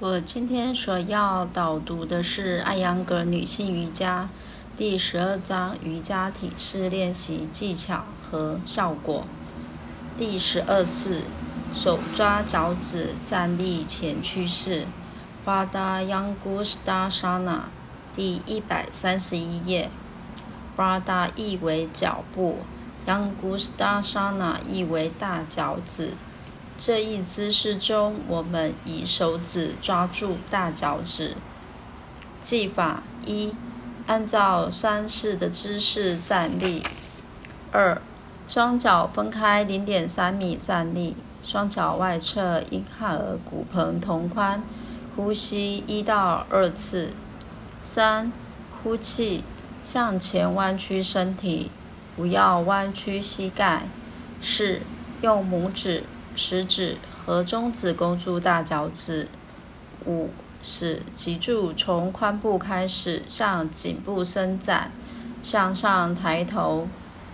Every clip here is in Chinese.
我今天所要导读的是艾扬格女性瑜伽第十二章瑜伽体式练习技巧和效果。第十二式，手抓脚趾站立前屈式，Bada Yangustasana，第一百三十一页。Bada 意为脚步，Yangustasana 意为大脚趾。这一姿势中，我们以手指抓住大脚趾。技法一：按照山式的姿势站立。二、双脚分开零点三米站立，双脚外侧因亥而骨盆同宽，呼吸一到二次。三、呼气，向前弯曲身体，不要弯曲膝盖。四、用拇指。食指和中指勾住大脚趾。五、使脊柱从髋部开始向颈部伸展，向上抬头，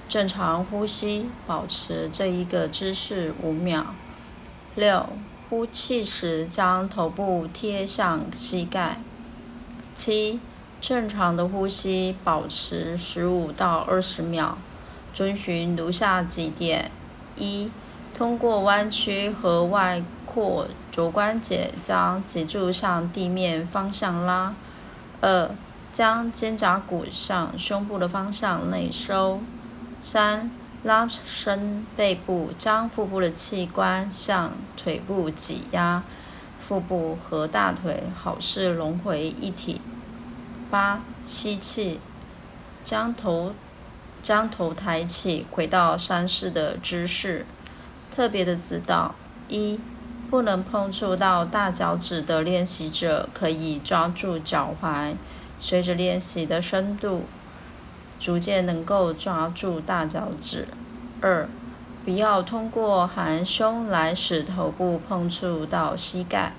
正常呼吸，保持这一个姿势五秒。六、呼气时将头部贴向膝盖。七、正常的呼吸，保持十五到二十秒，遵循如下几点：一、通过弯曲和外扩肘关节，将脊柱向地面方向拉。二、将肩胛骨向胸部的方向内收。三、拉伸背部，将腹部的器官向腿部挤压，腹部和大腿好似融为一体。八、吸气，将头将头抬起，回到山式的姿势。特别的指导：一、不能碰触到大脚趾的练习者，可以抓住脚踝，随着练习的深度，逐渐能够抓住大脚趾。二、不要通过含胸来使头部碰触到膝盖，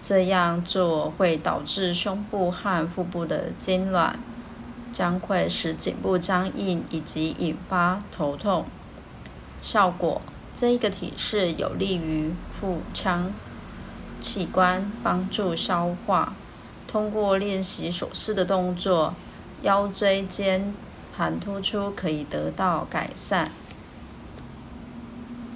这样做会导致胸部和腹部的痉挛，将会使颈部僵硬以及引发头痛。效果。这一个体式有利于腹腔器官，帮助消化。通过练习手势的动作，腰椎间盘突出可以得到改善。